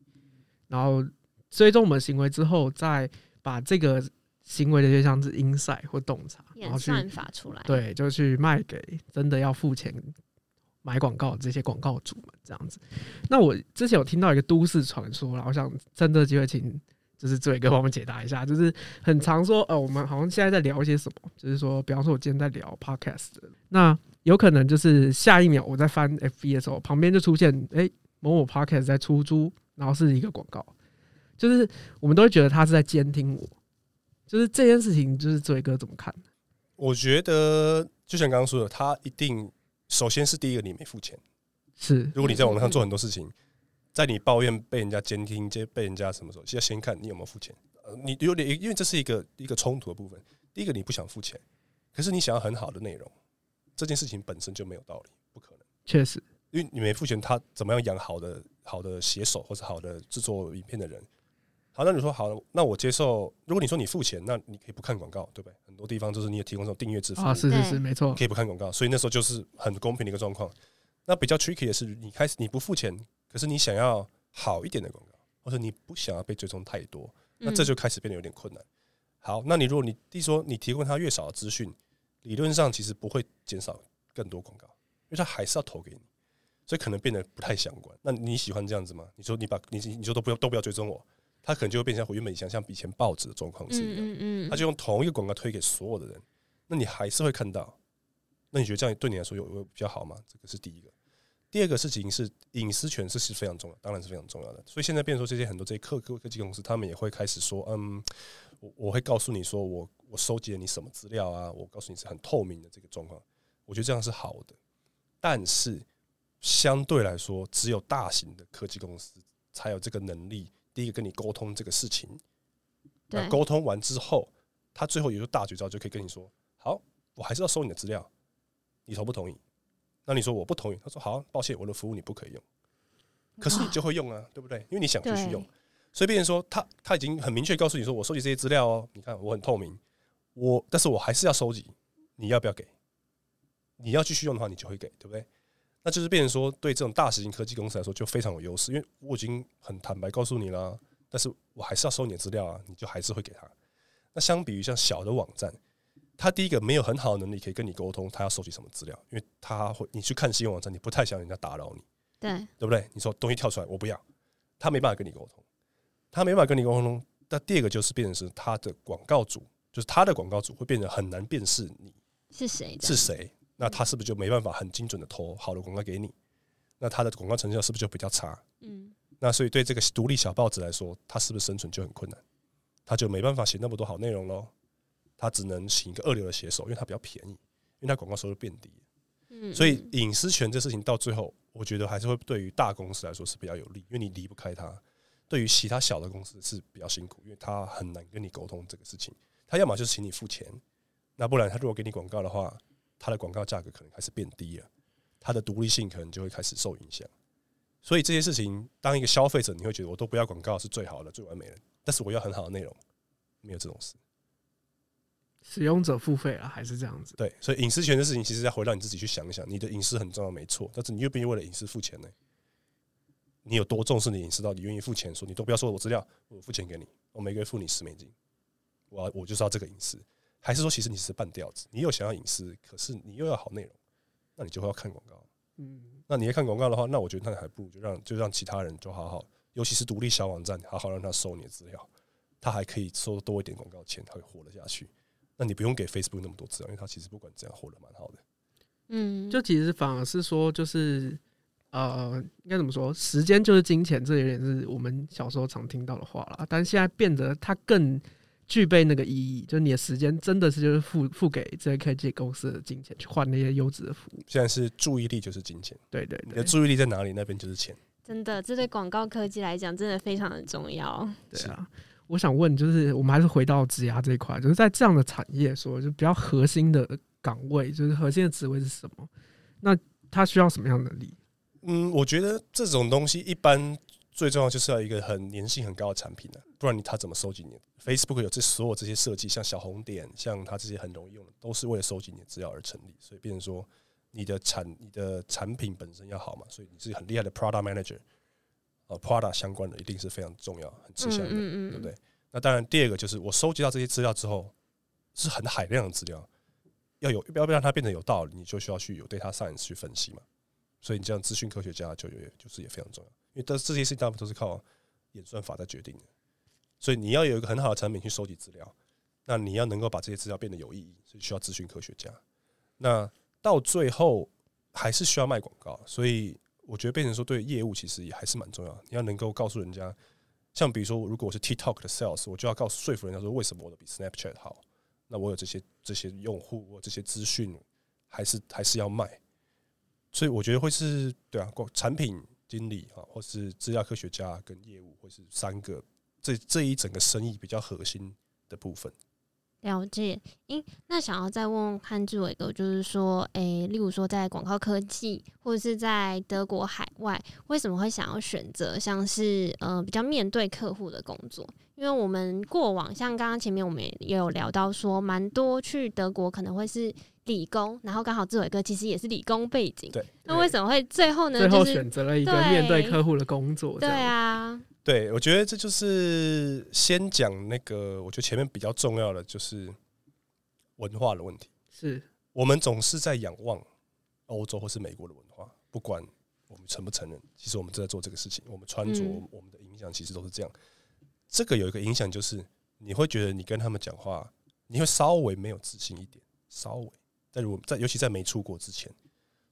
然后追踪我们行为之后，再把这个行为的就像是 insight 或洞察，然后算法出来，对，就去卖给真的要付钱买广告这些广告主们这样子。那我之前有听到一个都市传说，然后想趁这机会请就是志伟哥帮我们解答一下，就是很常说，呃，我们好像现在在聊一些什么，就是说，比方说，我今天在聊 podcast，那有可能就是下一秒我在翻 FB 的时候，旁边就出现，哎，某某 podcast 在出租，然后是一个广告，就是我们都会觉得他是在监听我，就是这件事情，就是作为哥怎么看？我觉得就像刚刚说的，他一定首先是第一个，你没付钱，是，如果你在网络上做很多事情。在你抱怨被人家监听、接被人家什么时候，要先看你有没有付钱。呃，你有点，因为这是一个一个冲突的部分。第一个，你不想付钱，可是你想要很好的内容，这件事情本身就没有道理，不可能。确实，因为你没付钱，他怎么样养好的好的写手或者好的制作影片的人？好，那你说好，那我接受。如果你说你付钱，那你可以不看广告，对不对？很多地方就是你也提供这种订阅制服务，是是是，没错，可以不看广告。所以那时候就是很公平的一个状况。那比较 tricky 的是，你开始你不付钱。可是你想要好一点的广告，或者你不想要被追踪太多，那这就开始变得有点困难。好，那你如果你第说你提供他越少的资讯，理论上其实不会减少更多广告，因为他还是要投给你，所以可能变得不太相关。那你喜欢这样子吗？你说你把你你说都不要都不要追踪我，他可能就会变成原本想像以前报纸的状况是一样，嗯嗯他就用同一个广告推给所有的人，那你还是会看到。那你觉得这样对你来说有有比较好吗？这个是第一个。第二个事情是隐私权，是是非常重要，当然是非常重要的。所以现在变说这些很多这些科科科技公司，他们也会开始说，嗯，我我会告诉你说，我我收集了你什么资料啊？我告诉你是很透明的这个状况，我觉得这样是好的。但是相对来说，只有大型的科技公司才有这个能力，第一个跟你沟通这个事情，那沟通完之后，他最后有个大绝招，就可以跟你说，好，我还是要收你的资料，你同不同意？那你说我不同意，他说好，抱歉，我的服务你不可以用，可是你就会用啊，对不对？因为你想继续用，所以变成说他他已经很明确告诉你说，我收集这些资料哦，你看我很透明，我但是我还是要收集，你要不要给？你要继续用的话，你就会给，对不对？那就是变成说，对这种大型科技公司来说就非常有优势，因为我已经很坦白告诉你了，但是我还是要收你的资料啊，你就还是会给他。那相比于像小的网站。他第一个没有很好的能力可以跟你沟通，他要收集什么资料？因为他会，你去看新闻网站，你不太想人家打扰你，对对不对？你说东西跳出来，我不要，他没办法跟你沟通，他没办法跟你沟通。那第二个就是变成是他的广告主，就是他的广告主会变得很难辨识你是谁是谁。那他是不是就没办法很精准的投好的广告给你？那他的广告成效是不是就比较差？嗯，那所以对这个独立小报纸来说，他是不是生存就很困难？他就没办法写那么多好内容喽。他只能请一个二流的写手，因为他比较便宜，因为他广告收入变低。嗯，所以隐私权这事情到最后，我觉得还是会对于大公司来说是比较有利，因为你离不开他。对于其他小的公司是比较辛苦，因为他很难跟你沟通这个事情。他要么就是请你付钱，那不然他如果给你广告的话，他的广告价格可能开始变低了，他的独立性可能就会开始受影响。所以这些事情，当一个消费者，你会觉得我都不要广告是最好的、最完美的，但是我要很好的内容，没有这种事。使用者付费啊，还是这样子？对，所以隐私权的事情，其实要回到你自己去想一想，你的隐私很重要，没错。但是你又不愿意为了隐私付钱呢？你有多重视你隐私，到底愿意付钱？说你都不要说我资料，我付钱给你，我每个月付你十美金，我要我就是要这个隐私。还是说，其实你是半吊子，你又想要隐私，可是你又要好内容，那你就会要看广告。嗯，那你要看广告的话，那我觉得那还不如就让就让其他人就好好，尤其是独立小网站，好好让他收你的资料，他还可以收多一点广告钱，他会活得下去。那你不用给 Facebook 那么多资料，因为他其实不管怎样活得蛮好的。嗯，就其实反而是说，就是呃，应该怎么说？时间就是金钱，这有点是我们小时候常听到的话了。但现在变得它更具备那个意义，就是你的时间真的是就是付付给这些科技公司的金钱去换那些优质的服务。现在是注意力就是金钱，对对，你的注意力在哪里，那边就是钱。真的，这对广告科技来讲，真的非常的重要。对啊。我想问，就是我们还是回到职涯这一块，就是在这样的产业，说就比较核心的岗位，就是核心的职位是什么？那他需要什么样的能力？嗯，我觉得这种东西一般最重要就是要一个很粘性很高的产品啊，不然你他怎么收集你？Facebook 有这所有这些设计，像小红点，像它这些很容易用的，都是为了收集你的资料而成立。所以，变成说你的产你的产品本身要好嘛，所以你是很厉害的 Product Manager。呃，product 相关的一定是非常重要、很吃香的，对不对？那当然，第二个就是我收集到这些资料之后，是很海量的资料，要有要不要让它变得有道理，你就需要去有 data science 去分析嘛。所以你这样资讯科学家就有就是也非常重要，因为但是这些事情大部分都是靠演算法在决定的。所以你要有一个很好的产品去收集资料，那你要能够把这些资料变得有意义，所以需要资讯科学家。那到最后还是需要卖广告，所以我觉得变成说对业务其实也还是蛮重要。你要能够告诉人家，像比如说，如果我是 TikTok 的 Sales，我就要告诉说服人家说为什么我的比 Snapchat 好。那我有这些这些用户，我这些资讯还是还是要卖。所以我觉得会是对啊，产品经理啊，或是资料科学家跟业务，或是三个这这一整个生意比较核心的部分。了解，诶，那想要再问问看志伟哥，就是说，诶，例如说在广告科技或者是在德国海外，为什么会想要选择像是呃比较面对客户的工作？因为我们过往像刚刚前面我们也有聊到说，蛮多去德国可能会是理工，然后刚好志伟哥其实也是理工背景，对，那为什么会最后呢？最后选择了一个面对客户的工作，对啊。对，我觉得这就是先讲那个，我觉得前面比较重要的就是文化的问题。是我们总是在仰望欧洲或是美国的文化，不管我们承不承认，其实我们正在做这个事情。我们穿着，我们的影响其实都是这样。这个有一个影响就是，你会觉得你跟他们讲话，你会稍微没有自信一点，稍微。但如果在，尤其在没出国之前，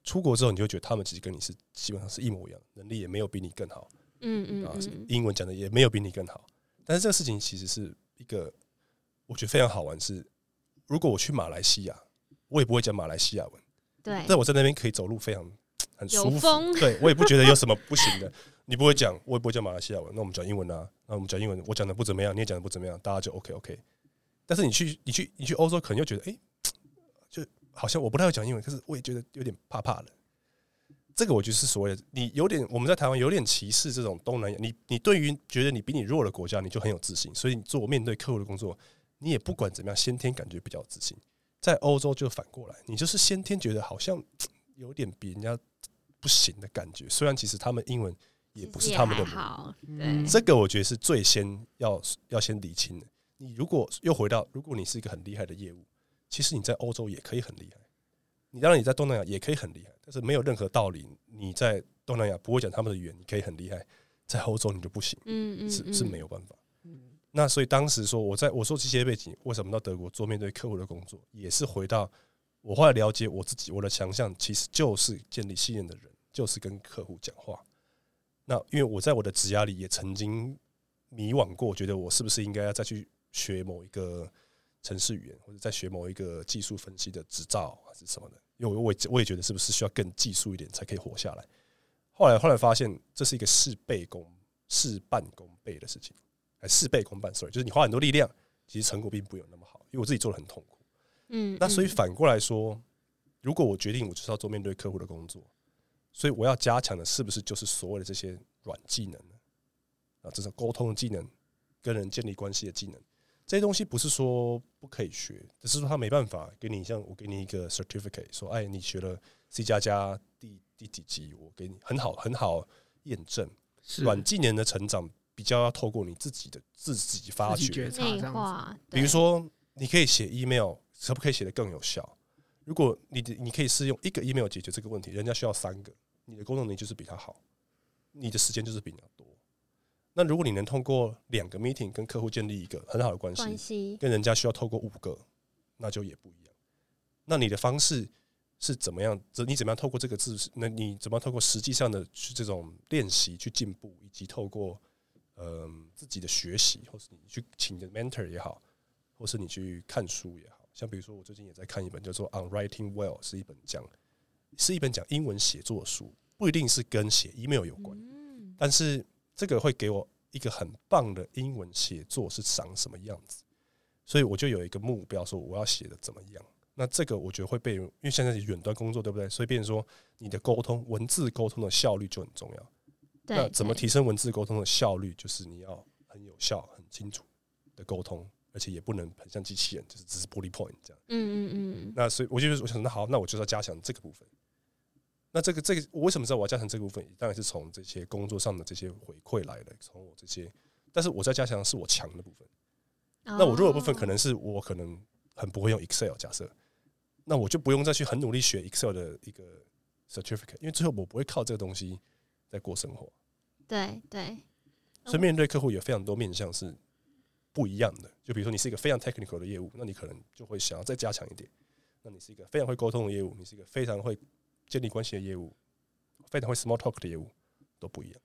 出国之后，你就觉得他们其实跟你是基本上是一模一样，能力也没有比你更好。嗯嗯啊，英文讲的也没有比你更好，但是这个事情其实是一个我觉得非常好玩。是如果我去马来西亚，我也不会讲马来西亚文，对，但我在那边可以走路非常很舒服，对我也不觉得有什么不行的。你不会讲，我也不会讲马来西亚文，那我们讲英文啊，那我们讲英文，我讲的不怎么样，你也讲的不怎么样，大家就 OK OK。但是你去你去你去欧洲，可能又觉得，哎，就好像我不太会讲英文，可是我也觉得有点怕怕的。这个我觉得是所谓的你有点我们在台湾有点歧视这种东南亚，你你对于觉得你比你弱的国家，你就很有自信，所以你做面对客户的工作，你也不管怎么样，先天感觉比较自信。在欧洲就反过来，你就是先天觉得好像有点比人家不行的感觉，虽然其实他们英文也不是他们的好。对，这个我觉得是最先要要先理清的。你如果又回到，如果你是一个很厉害的业务，其实你在欧洲也可以很厉害。你当然你在东南亚也可以很厉害，但是没有任何道理你在东南亚不会讲他们的语言，你可以很厉害，在欧洲你就不行，嗯嗯，是是没有办法。那所以当时说我在我说这些背景，为什么到德国做面对客户的工作，也是回到我后来了解我自己，我的强项其实就是建立信任的人，就是跟客户讲话。那因为我在我的职涯里也曾经迷惘过，觉得我是不是应该要再去学某一个。城市语言，或者在学某一个技术分析的执照还是什么的，因为我我我也觉得是不是需要更技术一点才可以活下来。后来后来发现这是一个事倍功事半功倍的事情，还事倍功半，sorry，就是你花很多力量，其实成果并不有那么好。因为我自己做的很痛苦，嗯，那所以反过来说，如果我决定我就是要做面对客户的工作，所以我要加强的是不是就是所谓的这些软技能呢？啊，这种沟通的技能，跟人建立关系的技能。这些东西不是说不可以学，只是说他没办法给你像我给你一个 certificate，说哎，你学了 C 加加第第几级，我给你很好很好验证。软技能的成长比较要透过你自己的自己发掘内化。比如说，你可以写 email，可不可以写的更有效？如果你的你可以试用一个 email 解决这个问题，人家需要三个，你的沟通能力就是比他好，你的时间就是比较多。那如果你能通过两个 meeting 跟客户建立一个很好的关系，跟人家需要透过五个，那就也不一样。那你的方式是怎么样？这你怎么样透过这个字？那你怎么样透过实际上的去这种练习去进步，以及透过嗯自己的学习，或是你去请的 mentor 也好，或是你去看书也好，像比如说我最近也在看一本叫做《On Writing Well》，是一本讲是一本讲英文写作的书，不一定是跟写 email 有关，但是。这个会给我一个很棒的英文写作是长什么样子，所以我就有一个目标，说我要写的怎么样。那这个我觉得会被，因为现在是远端工作，对不对？所以变成说你的沟通文字沟通的效率就很重要。那怎么提升文字沟通的效率？就是你要很有效、很清楚的沟通，而且也不能很像机器人，就是只是 bullet point 这样。嗯嗯嗯。那所以我就我想，那好，那我就要加强这个部分。那这个这个，我为什么知道我要加强这个部分？当然是从这些工作上的这些回馈来的，从我这些。但是我在加强是我强的部分。那我弱的部分，可能是我可能很不会用 Excel。假设，那我就不用再去很努力学 Excel 的一个 certificate，因为最后我不会靠这个东西在过生活。对对。所以面对客户有非常多面向是不一样的。就比如说，你是一个非常 technical 的业务，那你可能就会想要再加强一点。那你是一个非常会沟通的业务，你是一个非常会建立关系的业务，非常会 small talk 的业务，都不一样。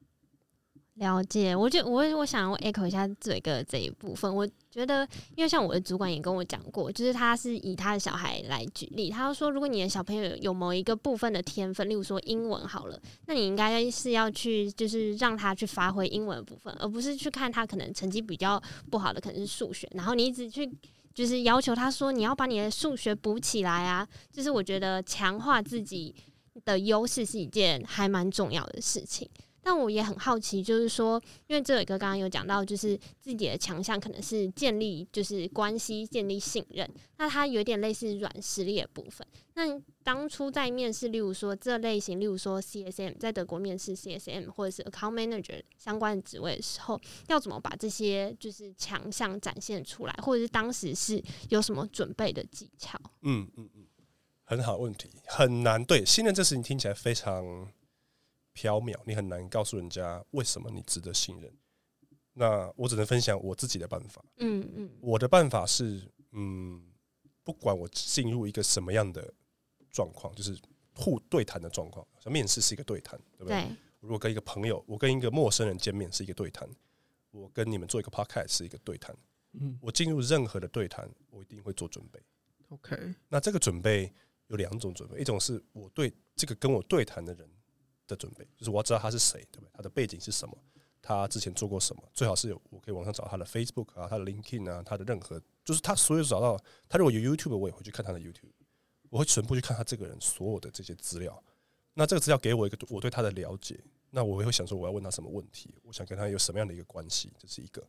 了解，我就我我想要 echo 一下这个这一部分。我觉得，因为像我的主管也跟我讲过，就是他是以他的小孩来举例，他说，如果你的小朋友有某一个部分的天分，例如说英文好了，那你应该是要去就是让他去发挥英文部分，而不是去看他可能成绩比较不好的可能是数学，然后你一直去就是要求他说你要把你的数学补起来啊。就是我觉得强化自己的优势是一件还蛮重要的事情。但我也很好奇，就是说，因为这有一个刚刚有讲到，就是自己的强项可能是建立就是关系、建立信任，那他有点类似软实力的部分。那当初在面试，例如说这类型，例如说 CSM，在德国面试 CSM 或者是 Account Manager 相关的职位的时候，要怎么把这些就是强项展现出来，或者是当时是有什么准备的技巧？嗯嗯嗯，很好问题，很难。对，信任这事情听起来非常。缥缈，你很难告诉人家为什么你值得信任。那我只能分享我自己的办法。嗯嗯，我的办法是，嗯，不管我进入一个什么样的状况，就是互对谈的状况，像面试是一个对谈，对不对？如果跟一个朋友，我跟一个陌生人见面是一个对谈，我跟你们做一个 podcast 是一个对谈。嗯，我进入任何的对谈，我一定会做准备。OK，那这个准备有两种准备，一种是我对这个跟我对谈的人。的准备就是我要知道他是谁，对不对？他的背景是什么？他之前做过什么？最好是有我可以网上找他的 Facebook 啊，他的 LinkedIn 啊，他的任何就是他所有找到他如果有 YouTube，我也会去看他的 YouTube，我会全部去看他这个人所有的这些资料。那这个资料给我一个我对他的了解，那我也会想说我要问他什么问题，我想跟他有什么样的一个关系，这是一个。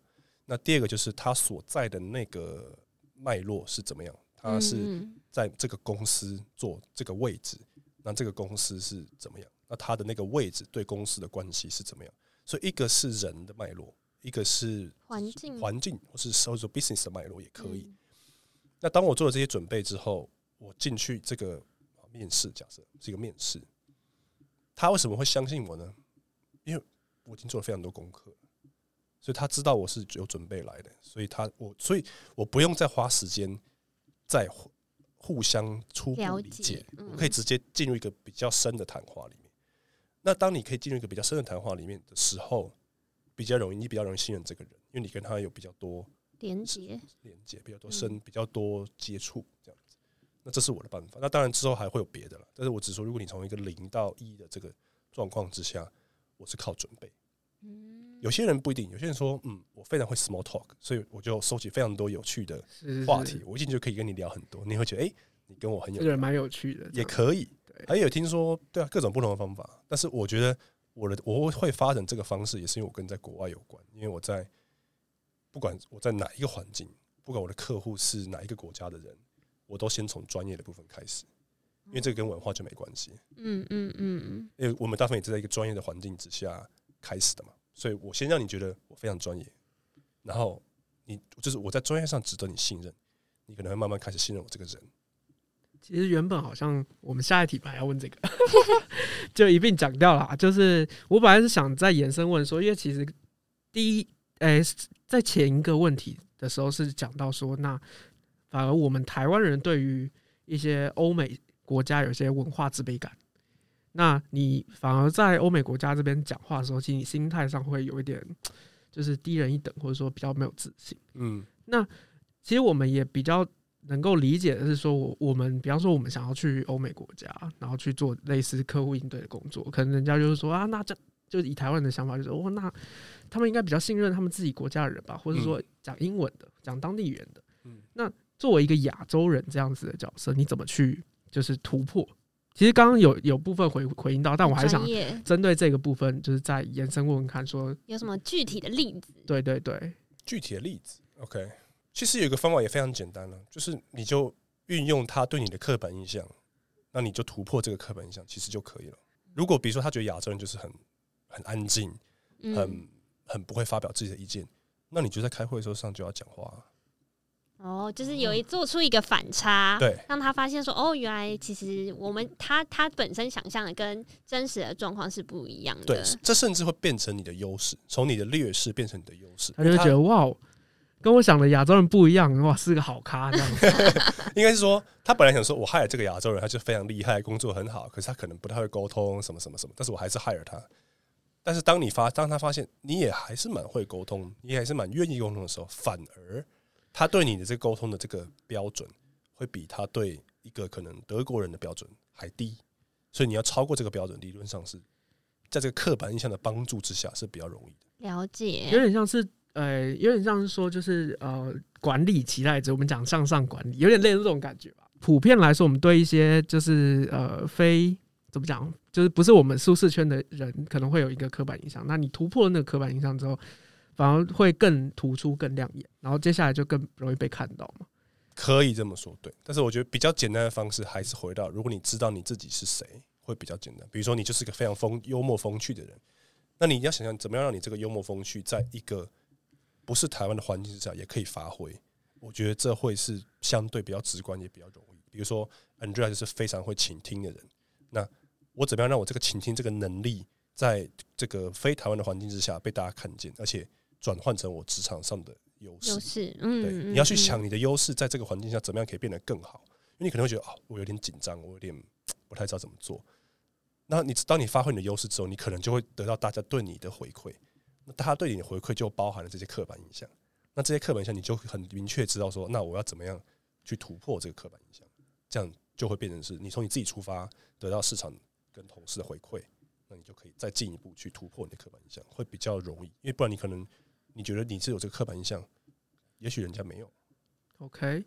那第二个就是他所在的那个脉络是怎么样？他是在这个公司做这个位置，那这个公司是怎么样？那他的那个位置对公司的关系是怎么样？所以一个是人的脉络，一个是环境环境或是 social business 的脉络也可以。那当我做了这些准备之后，我进去这个面试，假设是一个面试，他为什么会相信我呢？因为我已经做了非常多功课，所以他知道我是有准备来的，所以他我所以我不用再花时间再互相初步理解，我可以直接进入一个比较深的谈话里面。那当你可以进入一个比较深的谈话里面的时候，比较容易，你比较容易信任这个人，因为你跟他有比较多连接、连接比较多深、比较多接触这样子。那这是我的办法。那当然之后还会有别的了，但是我只说，如果你从一个零到一的这个状况之下，我是靠准备。嗯，有些人不一定，有些人说，嗯，我非常会 small talk，所以我就收集非常多有趣的话题，我一进就可以跟你聊很多，你会觉得，哎，你跟我很有，这个人蛮有趣的，也可以。还有听说，对啊，各种不同的方法。但是我觉得我的我会发展这个方式，也是因为我跟在国外有关。因为我在不管我在哪一个环境，不管我的客户是哪一个国家的人，我都先从专业的部分开始，因为这个跟文化就没关系。嗯嗯嗯嗯，因为我们大部分也是在一个专业的环境之下开始的嘛，所以我先让你觉得我非常专业，然后你就是我在专业上值得你信任，你可能会慢慢开始信任我这个人。其实原本好像我们下一题本来要问这个，<laughs> 就一并讲掉了。就是我本来是想再延伸问说，因为其实第一，诶，在前一个问题的时候是讲到说，那反而我们台湾人对于一些欧美国家有些文化自卑感，那你反而在欧美国家这边讲话的时候，其实你心态上会有一点 <tsk> 就是低人一等，或者说比较没有自信。嗯，那其实我们也比较。能够理解的是说，我我们比方说，我们想要去欧美国家，然后去做类似客户应对的工作，可能人家就是说啊，那这就以台湾人的想法，就是哦，那他们应该比较信任他们自己国家的人吧，或者说讲英文的、讲当地语言的。嗯，那作为一个亚洲人这样子的角色，你怎么去就是突破？其实刚刚有有部分回回应到，但我还想针对这个部分，就是再延伸问问看，说有什么具体的例子？对对对，具体的例子，OK。其实有一个方法也非常简单了，就是你就运用他对你的刻板印象，那你就突破这个刻板印象，其实就可以了。如果比如说他觉得亚洲人就是很很安静，很很不会发表自己的意见，那你就在开会的时候上就要讲话。哦，就是有一做出一个反差，对，让他发现说，哦，原来其实我们他他本身想象的跟真实的状况是不一样的。对，这甚至会变成你的优势，从你的劣势变成你的优势。他就觉得哇。跟我想的亚洲人不一样，哇，是个好咖这样子。<laughs> 应该是说，他本来想说，我害了这个亚洲人，他就非常厉害，工作很好，可是他可能不太会沟通，什么什么什么，但是我还是害了他。但是当你发，当他发现你也还是蛮会沟通，你还是蛮愿意沟通的时候，反而他对你的这个沟通的这个标准，会比他对一个可能德国人的标准还低。所以你要超过这个标准，理论上是在这个刻板印象的帮助之下是比较容易的。了解，有点像是。呃，有点像是说，就是呃，管理期待值，我们讲向上管理，有点类似这种感觉吧。普遍来说，我们对一些就是呃非怎么讲，就是不是我们舒适圈的人，可能会有一个刻板印象。那你突破了那个刻板印象之后，反而会更突出、更亮眼，然后接下来就更容易被看到嘛。可以这么说，对。但是我觉得比较简单的方式，还是回到，如果你知道你自己是谁，会比较简单。比如说，你就是个非常风幽默风趣的人，那你要想想怎么样让你这个幽默风趣，在一个不是台湾的环境之下也可以发挥，我觉得这会是相对比较直观也比较容易。比如说，Andrea 就是非常会倾听的人，那我怎么样让我这个倾听这个能力，在这个非台湾的环境之下被大家看见，而且转换成我职场上的优势？优势，嗯，对，你要去想你的优势在这个环境下怎么样可以变得更好，因为你可能会觉得啊，我有点紧张，我有点不太知道怎么做。那你当你发挥你的优势之后，你可能就会得到大家对你的回馈。那他对你的回馈就包含了这些刻板印象，那这些刻板印象你就很明确知道说，那我要怎么样去突破这个刻板印象，这样就会变成是你从你自己出发得到市场跟同事的回馈，那你就可以再进一步去突破你的刻板印象，会比较容易，因为不然你可能你觉得你是有这个刻板印象，也许人家没有。OK，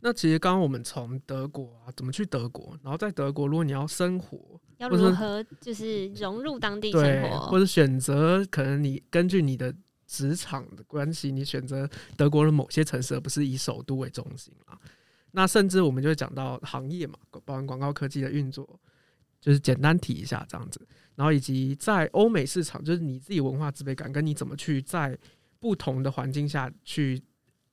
那其实刚刚我们从德国啊，怎么去德国，然后在德国如果你要生活。要如何就是融入当地生活，或者选择可能你根据你的职场的关系，你选择德国的某些城市，而不是以首都为中心啊。那甚至我们就会讲到行业嘛，包含广告科技的运作，就是简单提一下这样子。然后以及在欧美市场，就是你自己文化自卑感，跟你怎么去在不同的环境下去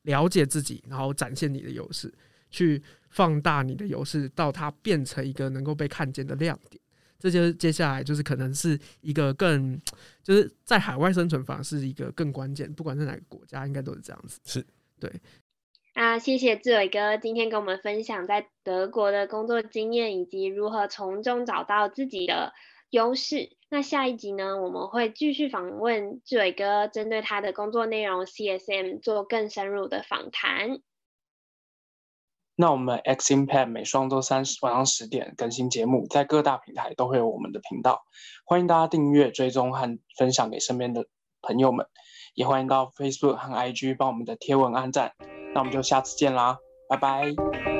了解自己，然后展现你的优势，去放大你的优势，到它变成一个能够被看见的亮点。这就接下来就是可能是一个更，就是在海外生存反而是一个更关键，不管是哪个国家，应该都是这样子。是，对。啊，谢谢志伟哥今天跟我们分享在德国的工作经验，以及如何从中找到自己的优势。那下一集呢，我们会继续访问志伟哥，针对他的工作内容 CSM 做更深入的访谈。那我们 X Impact 每双周三晚上十点更新节目，在各大平台都会有我们的频道，欢迎大家订阅、追踪和分享给身边的朋友们，也欢迎到 Facebook 和 IG 帮我们的贴文按赞。那我们就下次见啦，拜拜，拜拜。